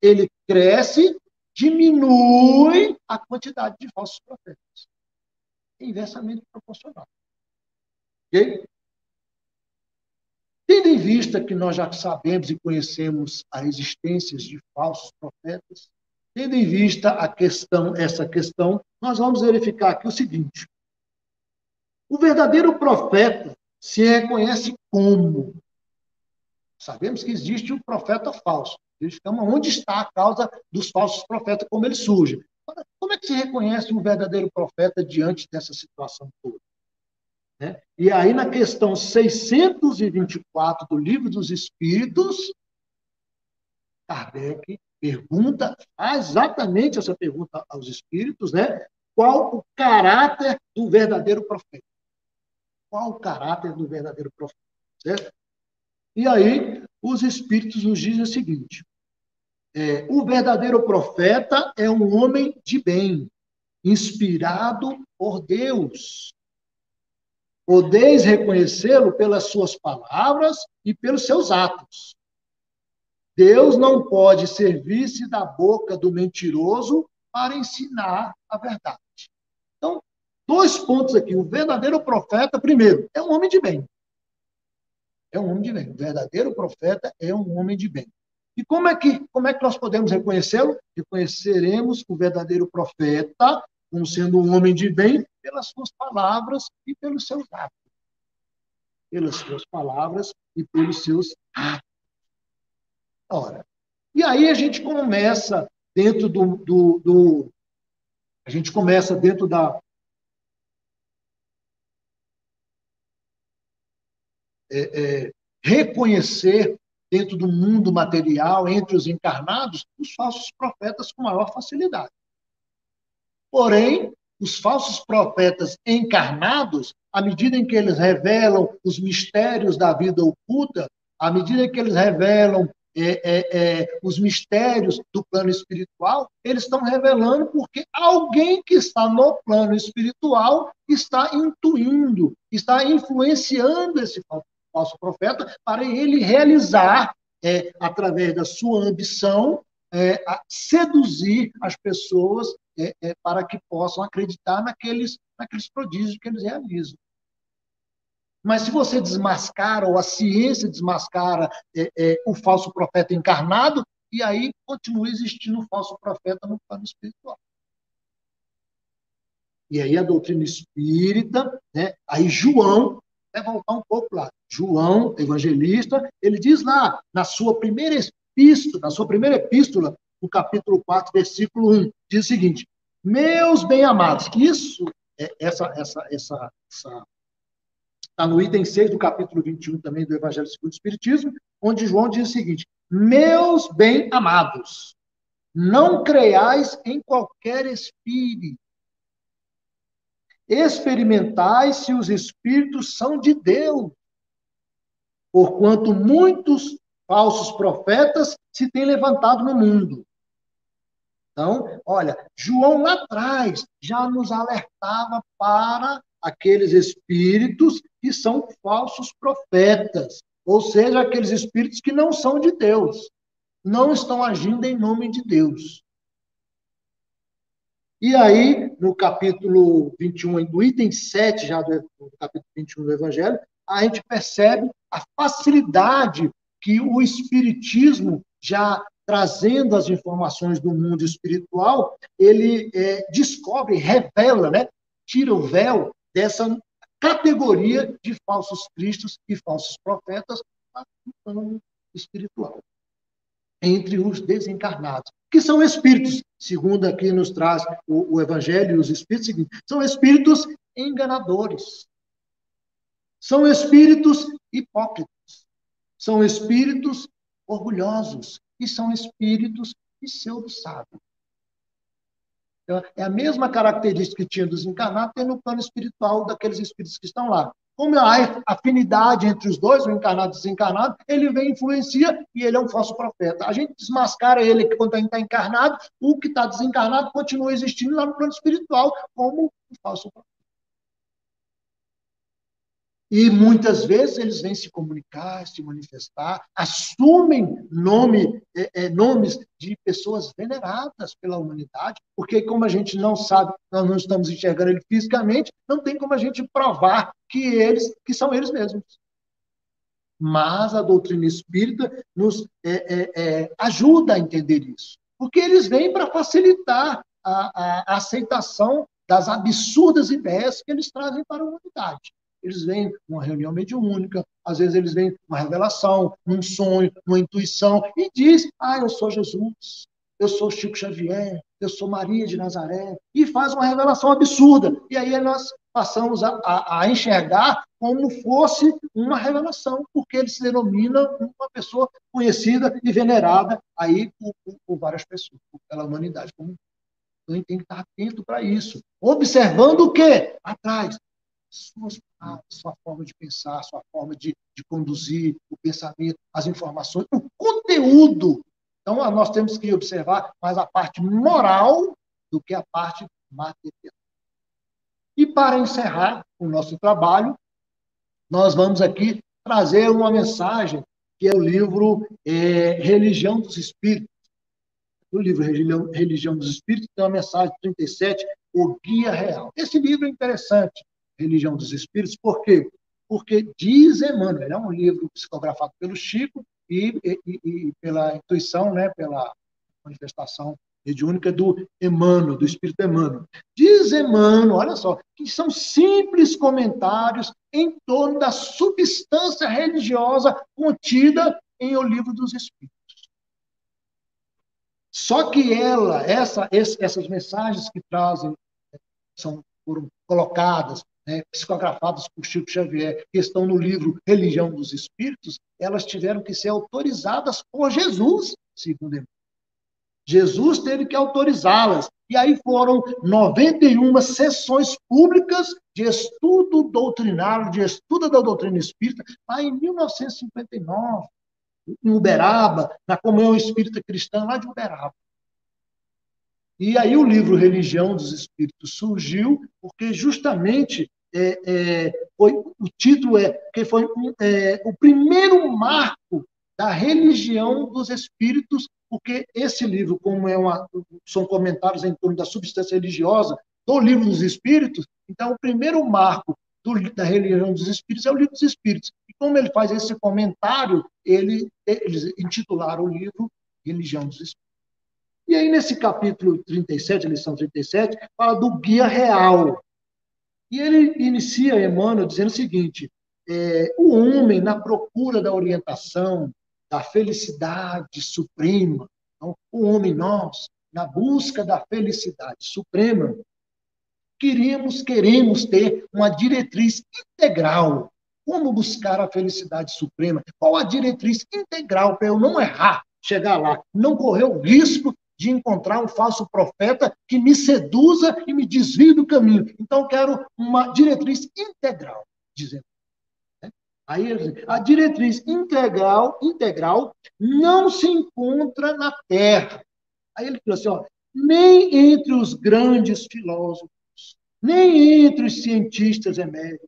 S3: ele cresce, diminui a quantidade de falsos profetas. É inversamente proporcional. Ok? Tendo em vista que nós já sabemos e conhecemos a existência de falsos profetas, tendo em vista a questão, essa questão, nós vamos verificar aqui o seguinte: o verdadeiro profeta se reconhece como? Sabemos que existe o profeta falso. Verificamos onde está a causa dos falsos profetas, como eles surgem. Como é que se reconhece um verdadeiro profeta diante dessa situação toda? Né? E aí, na questão 624 do Livro dos Espíritos, Kardec pergunta, exatamente essa pergunta aos espíritos, né? Qual o caráter do verdadeiro profeta? Qual o caráter do verdadeiro profeta? Certo? E aí, os espíritos nos dizem o seguinte: é, o verdadeiro profeta é um homem de bem, inspirado por Deus. Podeis reconhecê-lo pelas suas palavras e pelos seus atos. Deus não pode servir-se da boca do mentiroso para ensinar a verdade. Então, dois pontos aqui. O verdadeiro profeta, primeiro, é um homem de bem. É um homem de bem. O verdadeiro profeta é um homem de bem. E como é que, como é que nós podemos reconhecê-lo? Reconheceremos o verdadeiro profeta como sendo um homem de bem pelas suas palavras e pelos seus atos. Pelas suas palavras e pelos seus atos. Ora, e aí a gente começa dentro do, do, do a gente começa dentro da é, é, reconhecer dentro do mundo material, entre os encarnados, os falsos profetas com maior facilidade. Porém, os falsos profetas encarnados, à medida em que eles revelam os mistérios da vida oculta, à medida que eles revelam é, é, é, os mistérios do plano espiritual, eles estão revelando porque alguém que está no plano espiritual está intuindo, está influenciando esse falso profeta para ele realizar, é, através da sua ambição, é, seduzir as pessoas é, para que possam acreditar naqueles, naqueles prodígios que eles realizam. Mas se você desmascara, ou a ciência desmascara é, é, o falso profeta encarnado, e aí continua existindo o falso profeta no plano espiritual. E aí a doutrina espírita, né? aí João, vai voltar um pouco lá, João, evangelista, ele diz lá, na sua primeira epístola, na sua primeira epístola, no capítulo 4, versículo 1, diz o seguinte, meus bem-amados, isso, é, essa, essa, essa, essa Está no item 6 do capítulo 21 também do Evangelho segundo o Espiritismo, onde João diz o seguinte: Meus bem-amados, não creiais em qualquer espírito. Experimentai se os espíritos são de Deus. Porquanto muitos falsos profetas se têm levantado no mundo. Então, olha, João lá atrás já nos alertava para aqueles espíritos que são falsos profetas, ou seja, aqueles espíritos que não são de Deus, não estão agindo em nome de Deus. E aí, no capítulo 21, do item 7 já do, capítulo 21 do Evangelho, a gente percebe a facilidade que o Espiritismo, já trazendo as informações do mundo espiritual, ele é, descobre, revela, né? tira o véu dessa categoria de falsos cristos e falsos profetas no plano espiritual. Entre os desencarnados, que são espíritos, segundo aqui nos traz o, o Evangelho e os espíritos, são espíritos enganadores. São espíritos hipócritas. São espíritos orgulhosos. E são espíritos pseudo-sábios. É a mesma característica que tinha dos encarnados, tem no plano espiritual daqueles espíritos que estão lá. Como há afinidade entre os dois, o encarnado e o desencarnado, ele vem, influencia e ele é um falso profeta. A gente desmascara ele quando está encarnado, o que está desencarnado continua existindo lá no plano espiritual como um falso profeta. E muitas vezes eles vêm se comunicar, se manifestar, assumem nome, é, é, nomes de pessoas veneradas pela humanidade, porque como a gente não sabe, nós não estamos enxergando ele fisicamente, não tem como a gente provar que eles, que são eles mesmos. Mas a doutrina espírita nos é, é, é ajuda a entender isso, porque eles vêm para facilitar a, a, a aceitação das absurdas ideias que eles trazem para a humanidade. Eles vêm numa reunião mediúnica, às vezes eles vêm uma revelação, num sonho, numa intuição, e diz: Ah, eu sou Jesus, eu sou Chico Xavier, eu sou Maria de Nazaré, e faz uma revelação absurda. E aí nós passamos a, a, a enxergar como fosse uma revelação, porque ele se denomina uma pessoa conhecida e venerada aí por, por, por várias pessoas, pela humanidade como então, tem que estar atento para isso. Observando o quê? Atrás suas palavras, sua forma de pensar, sua forma de, de conduzir o pensamento, as informações, o conteúdo. Então, nós temos que observar mais a parte moral do que a parte material. E para encerrar o nosso trabalho, nós vamos aqui trazer uma mensagem que é o livro é, Religião dos Espíritos. No livro Religião, Religião dos Espíritos tem uma mensagem 37, O Guia Real. Esse livro é interessante, Religião dos Espíritos, por quê? Porque diz Emmanuel, é um livro psicografado pelo Chico e, e, e pela intuição, né, pela manifestação mediúnica do Emmanuel, do Espírito Emmanuel. Diz Emmanuel, olha só, que são simples comentários em torno da substância religiosa contida em O Livro dos Espíritos. Só que ela, essa, essas mensagens que trazem, são, foram colocadas né, psicografadas por Chico Xavier, que estão no livro Religião dos Espíritos, elas tiveram que ser autorizadas por Jesus, segundo ele. Jesus teve que autorizá-las. E aí foram 91 sessões públicas de estudo doutrinário, de estudo da doutrina espírita, lá em 1959, em Uberaba, na Comunhão Espírita Cristã, lá de Uberaba. E aí o livro Religião dos Espíritos surgiu, porque justamente é, é, foi, o título é que foi é, o primeiro marco da religião dos espíritos, porque esse livro, como é uma, são comentários em torno da substância religiosa do livro dos espíritos, então o primeiro marco do, da religião dos espíritos é o livro dos espíritos. E como ele faz esse comentário, ele, eles intitularam o livro Religião dos Espíritos. E aí, nesse capítulo 37, lição 37, fala do guia real. E ele inicia, Emmanuel, dizendo o seguinte: é, o homem, na procura da orientação, da felicidade suprema, então, o homem, nós, na busca da felicidade suprema, queríamos, queremos ter uma diretriz integral. Como buscar a felicidade suprema? Qual a diretriz integral para eu não errar, chegar lá, não correr o risco de encontrar um falso profeta que me seduza e me desvie do caminho. Então, quero uma diretriz integral, dizendo. Né? Aí, a diretriz integral, integral não se encontra na Terra. Aí ele falou assim, ó, nem entre os grandes filósofos, nem entre os cientistas eméritos,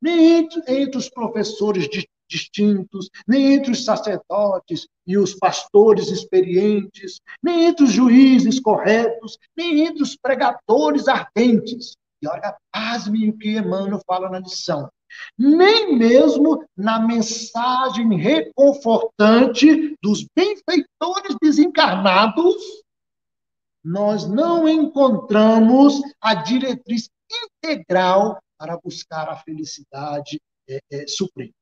S3: nem entre, entre os professores de distintos, nem entre os sacerdotes e os pastores experientes, nem entre os juízes corretos, nem entre os pregadores ardentes. E olha, pasme o que Emmanuel fala na lição. Nem mesmo na mensagem reconfortante dos benfeitores desencarnados, nós não encontramos a diretriz integral para buscar a felicidade é, é, suprema.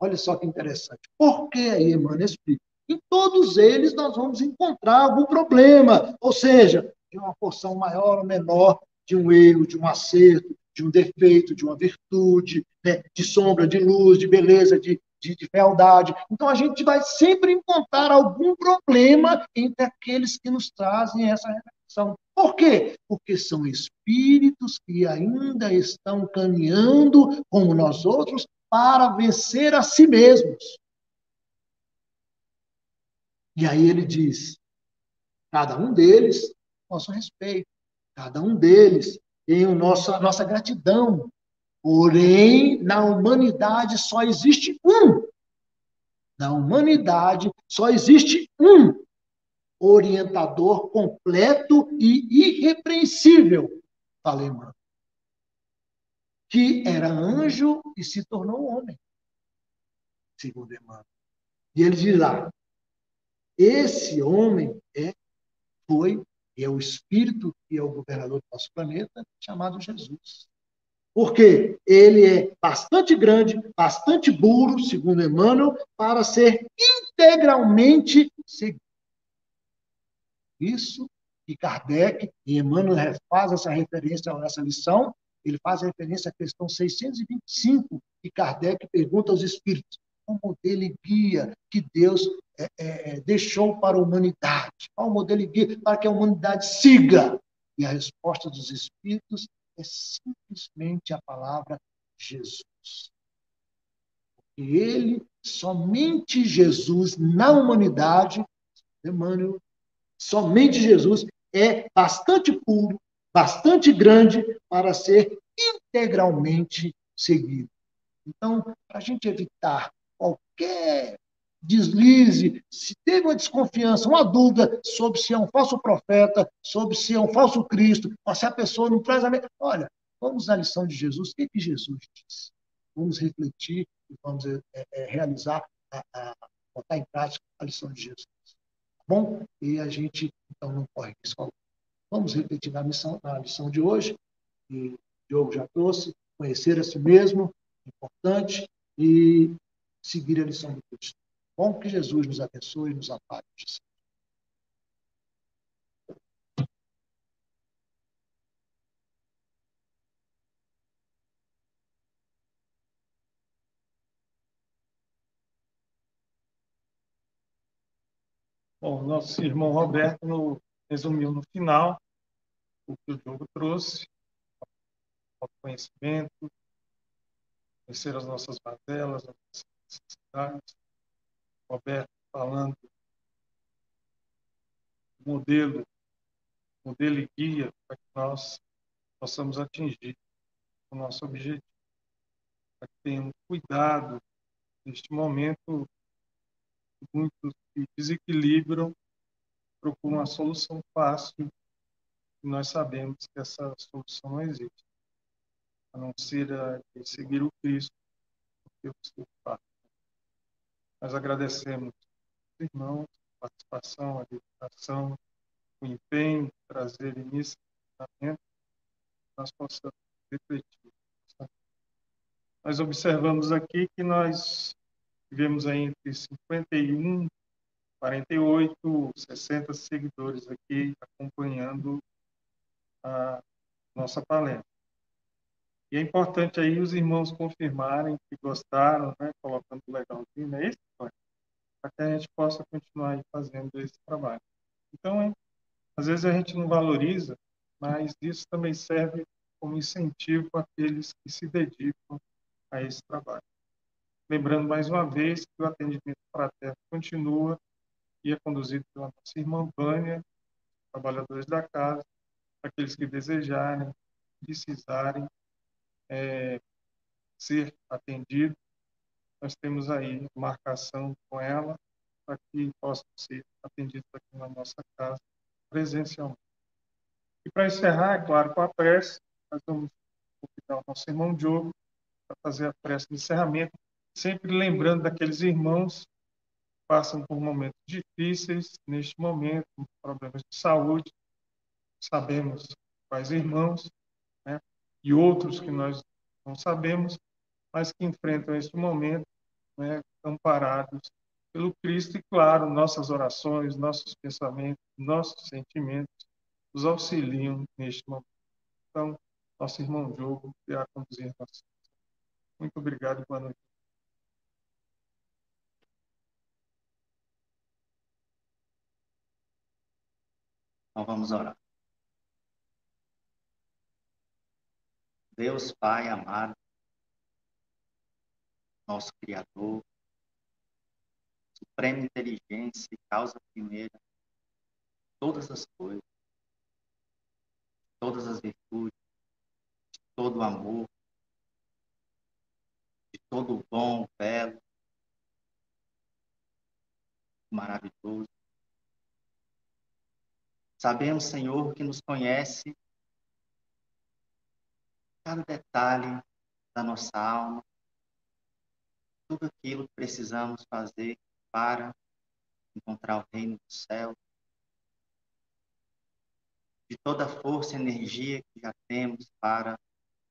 S3: Olha só que interessante. Por que aí, Emmanuel explica? Em todos eles nós vamos encontrar algum problema, ou seja, de uma porção maior ou menor de um erro, de um acerto, de um defeito, de uma virtude, né? de sombra, de luz, de beleza, de, de, de fealdade. Então a gente vai sempre encontrar algum problema entre aqueles que nos trazem essa reflexão. Por quê? Porque são espíritos que ainda estão caminhando, como nós outros, para vencer a si mesmos. E aí ele diz: cada um deles, nosso respeito, cada um deles tem o nosso, a nossa gratidão. Porém, na humanidade só existe um. Na humanidade só existe um orientador completo e irrepreensível. Falei, mano que era anjo e se tornou homem, segundo Emmanuel. E ele diz lá: esse homem é, foi e é o espírito que é o governador do nosso planeta, chamado Jesus. Porque ele é bastante grande, bastante burro, segundo Emmanuel, para ser integralmente seguido. Isso que Kardec e Emmanuel faz essa referência a essa lição, ele faz referência à questão 625, que Kardec pergunta aos espíritos: qual modelo e guia que Deus é, é, deixou para a humanidade? Qual modelo e guia para que a humanidade siga? E a resposta dos espíritos é simplesmente a palavra Jesus. Porque ele, somente Jesus na humanidade, Emmanuel, somente Jesus é bastante puro, bastante grande para ser integralmente seguido. Então, para a gente evitar qualquer deslize, se teve uma desconfiança, uma dúvida sobre se é um falso profeta, sobre se é um falso Cristo, ou se a pessoa não traz a. Olha, vamos na lição de Jesus. O que, é que Jesus disse? Vamos refletir e vamos é, é, realizar, a, a, botar em prática a lição de Jesus. Tá bom? E a gente, então, não corre risco Vamos repetir na, missão, na lição de hoje, que o Diogo já trouxe, conhecer a si mesmo, importante, e seguir a lição do Cristo. Bom que Jesus nos abençoe e nos ampare.
S1: Bom, nosso irmão Roberto no, resumiu no final o que o jogo trouxe, o conhecimento, conhecer as nossas mazelas, as nossas necessidades. Roberto falando modelo, modelo e guia para que nós possamos atingir o nosso objetivo. Para que tenhamos cuidado neste momento, muitos que desequilibram procuram uma solução fácil e nós sabemos que essa solução não existe, a não ser a de seguir o Cristo, porque eu estou fácil. Nós agradecemos os irmãos, a participação, a dedicação, o empenho trazer início nós possamos refletir. Nós observamos aqui que nós tivemos aí entre 51, 48, 60 seguidores aqui acompanhando a nossa palestra. E é importante aí os irmãos confirmarem que gostaram, né, colocando legalzinho, é isso? Para que a gente possa continuar fazendo esse trabalho. Então, é, às vezes a gente não valoriza, mas isso também serve como incentivo para aqueles que se dedicam a esse trabalho. Lembrando mais uma vez que o atendimento fraterno continua e é conduzido pela nossa irmã Vânia, trabalhadores da casa, aqueles que desejarem, precisarem é, ser atendidos, nós temos aí marcação com ela para que possam ser atendidos aqui na nossa casa presencialmente. E para encerrar, é claro, com a prece, nós vamos convidar o nosso irmão Diogo para fazer a prece de encerramento, sempre lembrando daqueles irmãos passam por momentos difíceis neste momento, problemas de saúde, sabemos quais irmãos, né, e outros que nós não sabemos, mas que enfrentam este momento, né, amparados pelo Cristo e, claro, nossas orações, nossos pensamentos, nossos sentimentos os auxiliam neste momento. Então, nosso irmão Diogo irá conduzir nossa. Muito obrigado e boa noite.
S2: Então vamos orar. Deus Pai amado, nosso Criador, suprema inteligência e causa primeira, todas as coisas, todas as virtudes, de todo o amor, de todo o bom, belo, maravilhoso. Sabemos, Senhor, que nos conhece cada detalhe da nossa alma, tudo aquilo que precisamos fazer para encontrar o reino do céu, de toda a força e energia que já temos para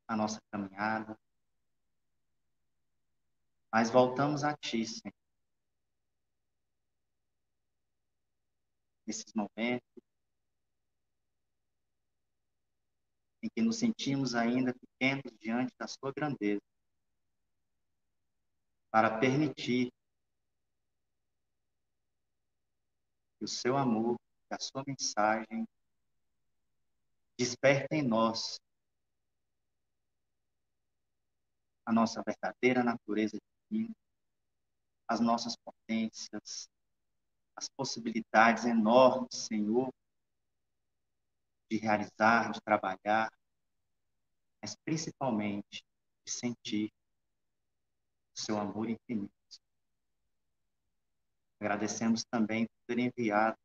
S2: a nossa caminhada. Mas voltamos a Ti, Senhor. Nesses momentos, em que nos sentimos ainda pequenos diante da sua grandeza, para permitir que o seu amor, que a sua mensagem despertem em nós a nossa verdadeira natureza divina, as nossas potências, as possibilidades enormes, Senhor, de realizar, de trabalhar, mas principalmente de sentir o seu amor infinito. Agradecemos também por ter enviado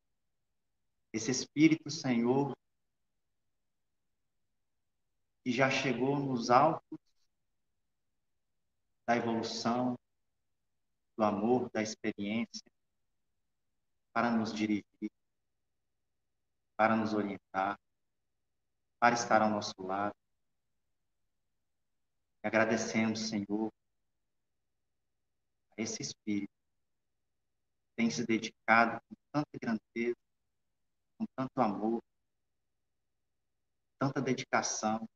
S2: esse Espírito, Senhor, que já chegou nos altos da evolução, do amor, da experiência, para nos dirigir, para nos orientar, para estar ao nosso lado. E agradecemos, Senhor, a esse Espírito que tem se dedicado com tanta grandeza, com tanto amor, tanta dedicação,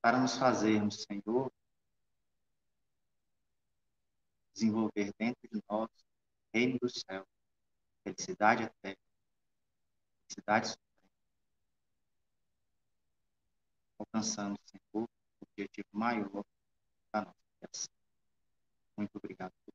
S2: para nos fazermos, Senhor, desenvolver dentro de nós reino dos céus, felicidade eterna, felicidade suprema. Alcançando, o objetivo maior da nossa criação. Muito obrigado por